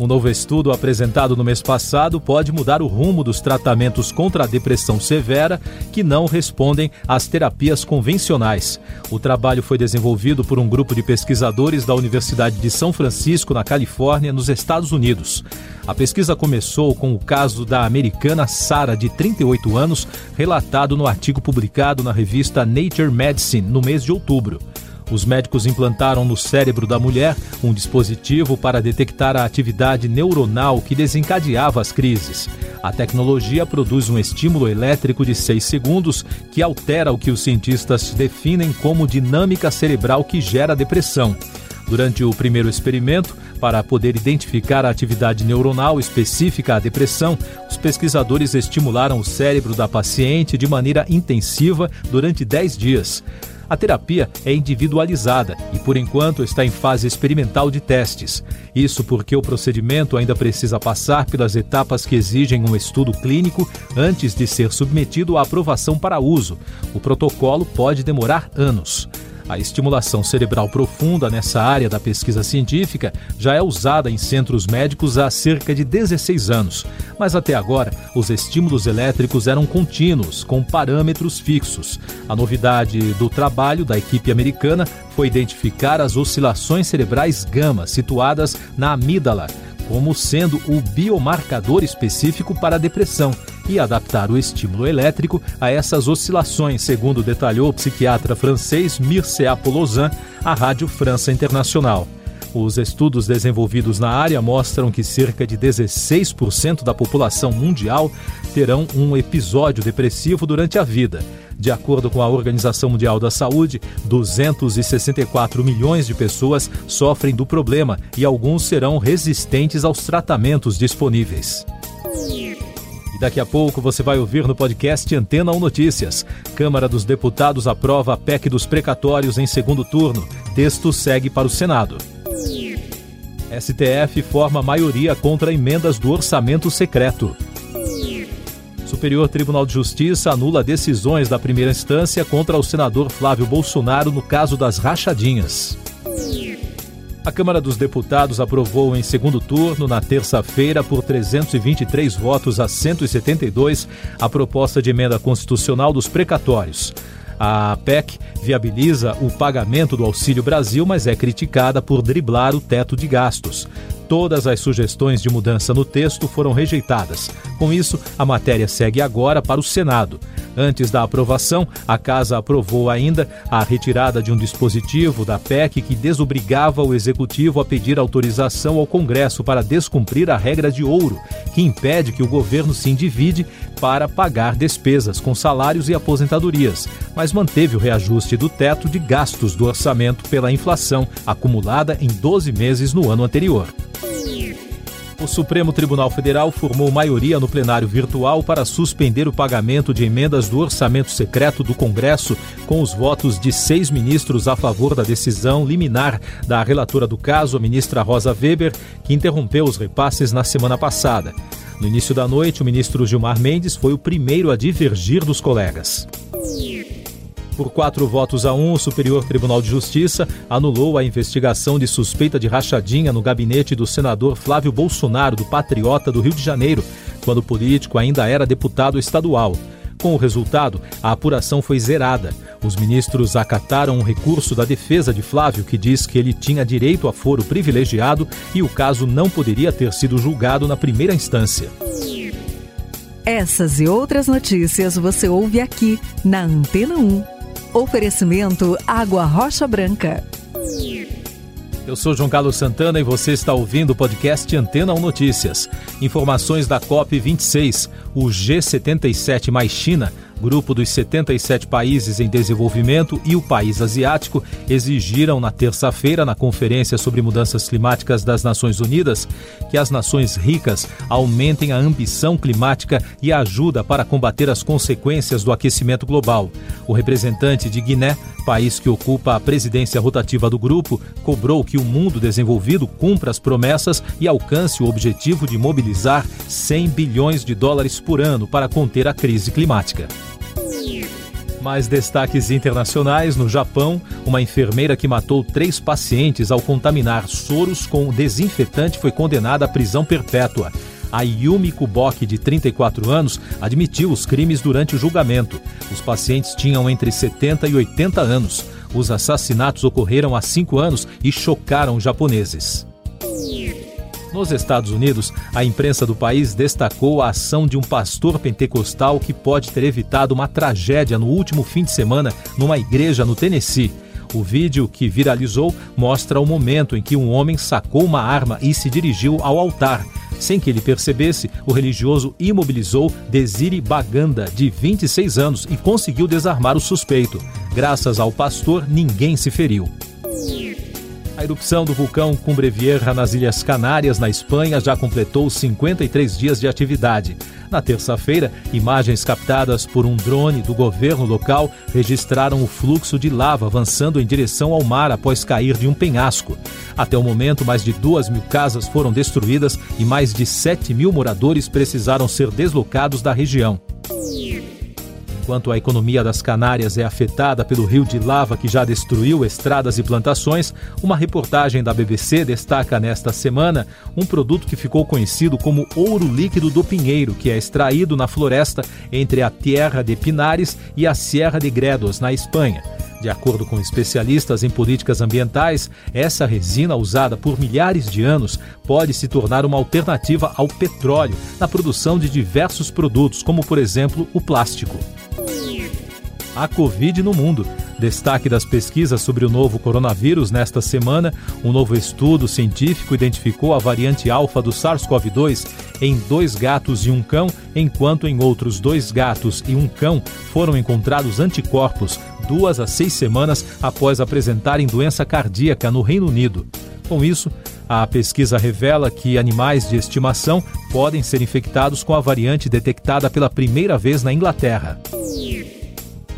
Um novo estudo apresentado no mês passado pode mudar o rumo dos tratamentos contra a depressão severa que não respondem às terapias convencionais. O trabalho foi desenvolvido por um grupo de pesquisadores da Universidade de São Francisco, na Califórnia, nos Estados Unidos. A pesquisa começou com o caso da americana Sara, de 38 anos, relatado no artigo publicado na revista Nature Medicine no mês de outubro. Os médicos implantaram no cérebro da mulher um dispositivo para detectar a atividade neuronal que desencadeava as crises. A tecnologia produz um estímulo elétrico de 6 segundos que altera o que os cientistas definem como dinâmica cerebral que gera depressão. Durante o primeiro experimento, para poder identificar a atividade neuronal específica à depressão, os pesquisadores estimularam o cérebro da paciente de maneira intensiva durante 10 dias. A terapia é individualizada e, por enquanto, está em fase experimental de testes. Isso porque o procedimento ainda precisa passar pelas etapas que exigem um estudo clínico antes de ser submetido à aprovação para uso. O protocolo pode demorar anos. A estimulação cerebral profunda nessa área da pesquisa científica já é usada em centros médicos há cerca de 16 anos, mas até agora os estímulos elétricos eram contínuos, com parâmetros fixos. A novidade do trabalho da equipe americana foi identificar as oscilações cerebrais gama situadas na amígdala como sendo o biomarcador específico para a depressão e adaptar o estímulo elétrico a essas oscilações, segundo detalhou o psiquiatra francês Mircea Polozan à Rádio França Internacional. Os estudos desenvolvidos na área mostram que cerca de 16% da população mundial terão um episódio depressivo durante a vida. De acordo com a Organização Mundial da Saúde, 264 milhões de pessoas sofrem do problema e alguns serão resistentes aos tratamentos disponíveis. Daqui a pouco você vai ouvir no podcast Antena 1 Notícias. Câmara dos Deputados aprova a PEC dos precatórios em segundo turno. Texto segue para o Senado. STF forma maioria contra emendas do orçamento secreto. Superior Tribunal de Justiça anula decisões da primeira instância contra o senador Flávio Bolsonaro no caso das rachadinhas. A Câmara dos Deputados aprovou em segundo turno, na terça-feira, por 323 votos a 172, a proposta de emenda constitucional dos precatórios. A PEC viabiliza o pagamento do Auxílio Brasil, mas é criticada por driblar o teto de gastos. Todas as sugestões de mudança no texto foram rejeitadas. Com isso, a matéria segue agora para o Senado. Antes da aprovação, a Casa aprovou ainda a retirada de um dispositivo da PEC que desobrigava o Executivo a pedir autorização ao Congresso para descumprir a regra de ouro, que impede que o governo se endivide para pagar despesas com salários e aposentadorias, mas manteve o reajuste do teto de gastos do orçamento pela inflação acumulada em 12 meses no ano anterior. O Supremo Tribunal Federal formou maioria no plenário virtual para suspender o pagamento de emendas do orçamento secreto do Congresso, com os votos de seis ministros a favor da decisão liminar da relatora do caso, a ministra Rosa Weber, que interrompeu os repasses na semana passada. No início da noite, o ministro Gilmar Mendes foi o primeiro a divergir dos colegas. Por quatro votos a um, o Superior Tribunal de Justiça anulou a investigação de suspeita de rachadinha no gabinete do senador Flávio Bolsonaro, do Patriota do Rio de Janeiro, quando o político ainda era deputado estadual. Com o resultado, a apuração foi zerada. Os ministros acataram um recurso da defesa de Flávio, que diz que ele tinha direito a foro privilegiado e o caso não poderia ter sido julgado na primeira instância. Essas e outras notícias você ouve aqui na Antena 1. Oferecimento Água Rocha Branca. Eu sou João Carlos Santana e você está ouvindo o podcast Antena 1 Notícias. Informações da COP26, o G77 mais China Grupo dos 77 países em desenvolvimento e o país asiático exigiram na terça-feira, na Conferência sobre Mudanças Climáticas das Nações Unidas, que as nações ricas aumentem a ambição climática e a ajuda para combater as consequências do aquecimento global. O representante de Guiné, país que ocupa a presidência rotativa do grupo, cobrou que o mundo desenvolvido cumpra as promessas e alcance o objetivo de mobilizar 100 bilhões de dólares por ano para conter a crise climática. Mais destaques internacionais: no Japão, uma enfermeira que matou três pacientes ao contaminar soros com desinfetante foi condenada à prisão perpétua. A Yumi Kuboki, de 34 anos, admitiu os crimes durante o julgamento. Os pacientes tinham entre 70 e 80 anos. Os assassinatos ocorreram há cinco anos e chocaram os japoneses. Nos Estados Unidos, a imprensa do país destacou a ação de um pastor pentecostal que pode ter evitado uma tragédia no último fim de semana numa igreja no Tennessee. O vídeo que viralizou mostra o momento em que um homem sacou uma arma e se dirigiu ao altar. Sem que ele percebesse, o religioso imobilizou Desire Baganda, de 26 anos, e conseguiu desarmar o suspeito. Graças ao pastor, ninguém se feriu. A erupção do vulcão Vieja nas Ilhas Canárias, na Espanha, já completou 53 dias de atividade. Na terça-feira, imagens captadas por um drone do governo local registraram o fluxo de lava avançando em direção ao mar após cair de um penhasco. Até o momento, mais de duas mil casas foram destruídas e mais de 7 mil moradores precisaram ser deslocados da região. Enquanto a economia das Canárias é afetada pelo rio de lava que já destruiu estradas e plantações, uma reportagem da BBC destaca nesta semana um produto que ficou conhecido como ouro líquido do Pinheiro, que é extraído na floresta entre a Tierra de Pinares e a Sierra de Gredos, na Espanha. De acordo com especialistas em políticas ambientais, essa resina usada por milhares de anos pode se tornar uma alternativa ao petróleo na produção de diversos produtos, como por exemplo o plástico a Covid no mundo. Destaque das pesquisas sobre o novo coronavírus nesta semana: um novo estudo científico identificou a variante alfa do SARS-CoV-2 em dois gatos e um cão, enquanto em outros dois gatos e um cão foram encontrados anticorpos duas a seis semanas após apresentarem doença cardíaca no Reino Unido. Com isso, a pesquisa revela que animais de estimação podem ser infectados com a variante detectada pela primeira vez na Inglaterra.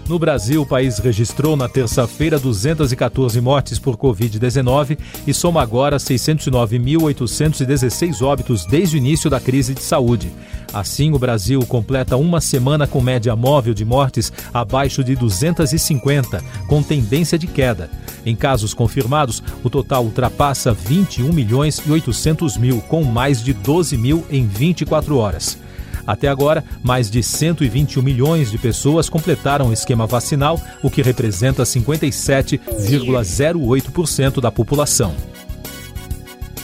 No Brasil, o país registrou na terça-feira 214 mortes por Covid-19 e soma agora 609.816 óbitos desde o início da crise de saúde. Assim, o Brasil completa uma semana com média móvel de mortes abaixo de 250, com tendência de queda. Em casos confirmados, o total ultrapassa 21 milhões e 800 mil, com mais de 12 mil em 24 horas. Até agora, mais de 121 milhões de pessoas completaram o esquema vacinal, o que representa 57,08% da população.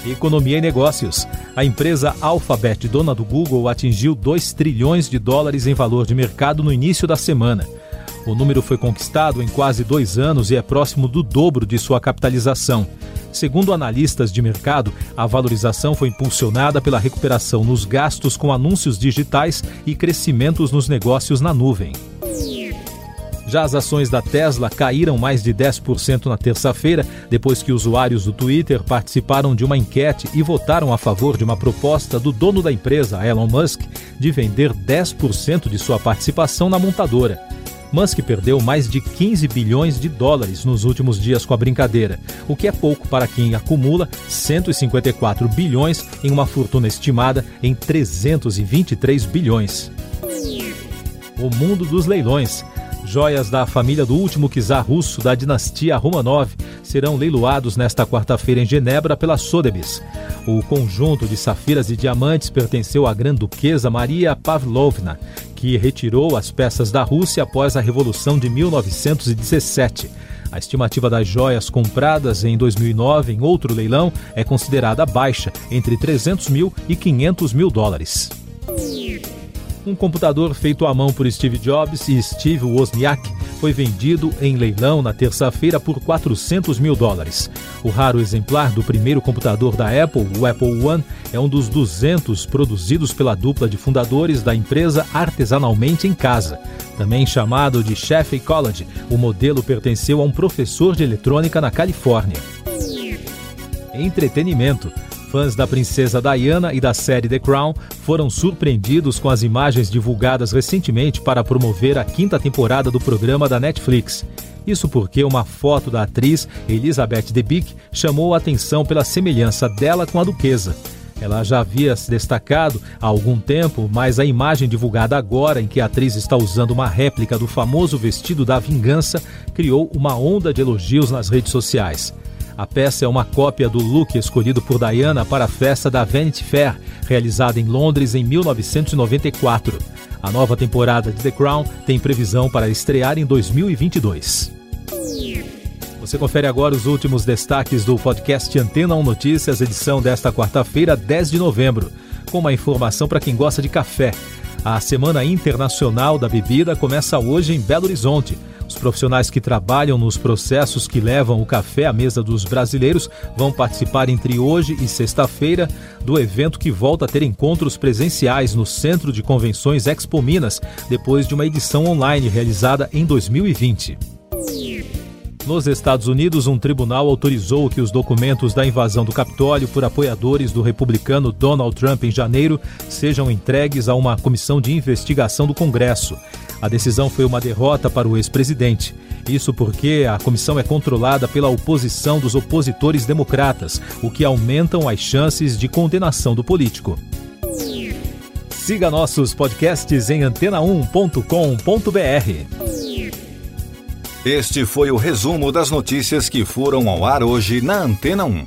Economia e negócios. A empresa Alphabet, dona do Google, atingiu 2 trilhões de dólares em valor de mercado no início da semana. O número foi conquistado em quase dois anos e é próximo do dobro de sua capitalização. Segundo analistas de mercado, a valorização foi impulsionada pela recuperação nos gastos com anúncios digitais e crescimentos nos negócios na nuvem. Já as ações da Tesla caíram mais de 10% na terça-feira, depois que usuários do Twitter participaram de uma enquete e votaram a favor de uma proposta do dono da empresa, Elon Musk, de vender 10% de sua participação na montadora. Musk perdeu mais de 15 bilhões de dólares nos últimos dias com a brincadeira, o que é pouco para quem acumula 154 bilhões em uma fortuna estimada em 323 bilhões. O mundo dos leilões. Joias da família do último czar russo da dinastia Romanov serão leiloados nesta quarta-feira em Genebra pela Sotheby's. O conjunto de safiras e diamantes pertenceu à Grã-Duquesa Maria Pavlovna, que retirou as peças da Rússia após a Revolução de 1917. A estimativa das joias compradas em 2009 em outro leilão é considerada baixa, entre 300 mil e 500 mil dólares. Um computador feito à mão por Steve Jobs e Steve Wozniak foi vendido em leilão na terça-feira por 400 mil dólares. O raro exemplar do primeiro computador da Apple, o Apple One, é um dos 200 produzidos pela dupla de fundadores da empresa artesanalmente em casa. Também chamado de Chef Ecology, o modelo pertenceu a um professor de eletrônica na Califórnia. Entretenimento. Fãs da princesa Diana e da série The Crown foram surpreendidos com as imagens divulgadas recentemente para promover a quinta temporada do programa da Netflix. Isso porque uma foto da atriz Elizabeth Debicki chamou a atenção pela semelhança dela com a duquesa. Ela já havia se destacado há algum tempo, mas a imagem divulgada agora, em que a atriz está usando uma réplica do famoso vestido da vingança, criou uma onda de elogios nas redes sociais. A peça é uma cópia do look escolhido por Diana para a festa da Vanity Fair, realizada em Londres em 1994. A nova temporada de The Crown tem previsão para estrear em 2022. Você confere agora os últimos destaques do podcast Antena 1 Notícias, edição desta quarta-feira, 10 de novembro, com uma informação para quem gosta de café. A Semana Internacional da Bebida começa hoje em Belo Horizonte. Os profissionais que trabalham nos processos que levam o café à mesa dos brasileiros vão participar entre hoje e sexta-feira do evento que volta a ter encontros presenciais no Centro de Convenções Expo Minas, depois de uma edição online realizada em 2020. Nos Estados Unidos, um tribunal autorizou que os documentos da invasão do Capitólio por apoiadores do republicano Donald Trump em janeiro sejam entregues a uma comissão de investigação do Congresso. A decisão foi uma derrota para o ex-presidente. Isso porque a comissão é controlada pela oposição dos opositores democratas, o que aumentam as chances de condenação do político. Siga nossos podcasts em antena1.com.br. Este foi o resumo das notícias que foram ao ar hoje na Antena 1.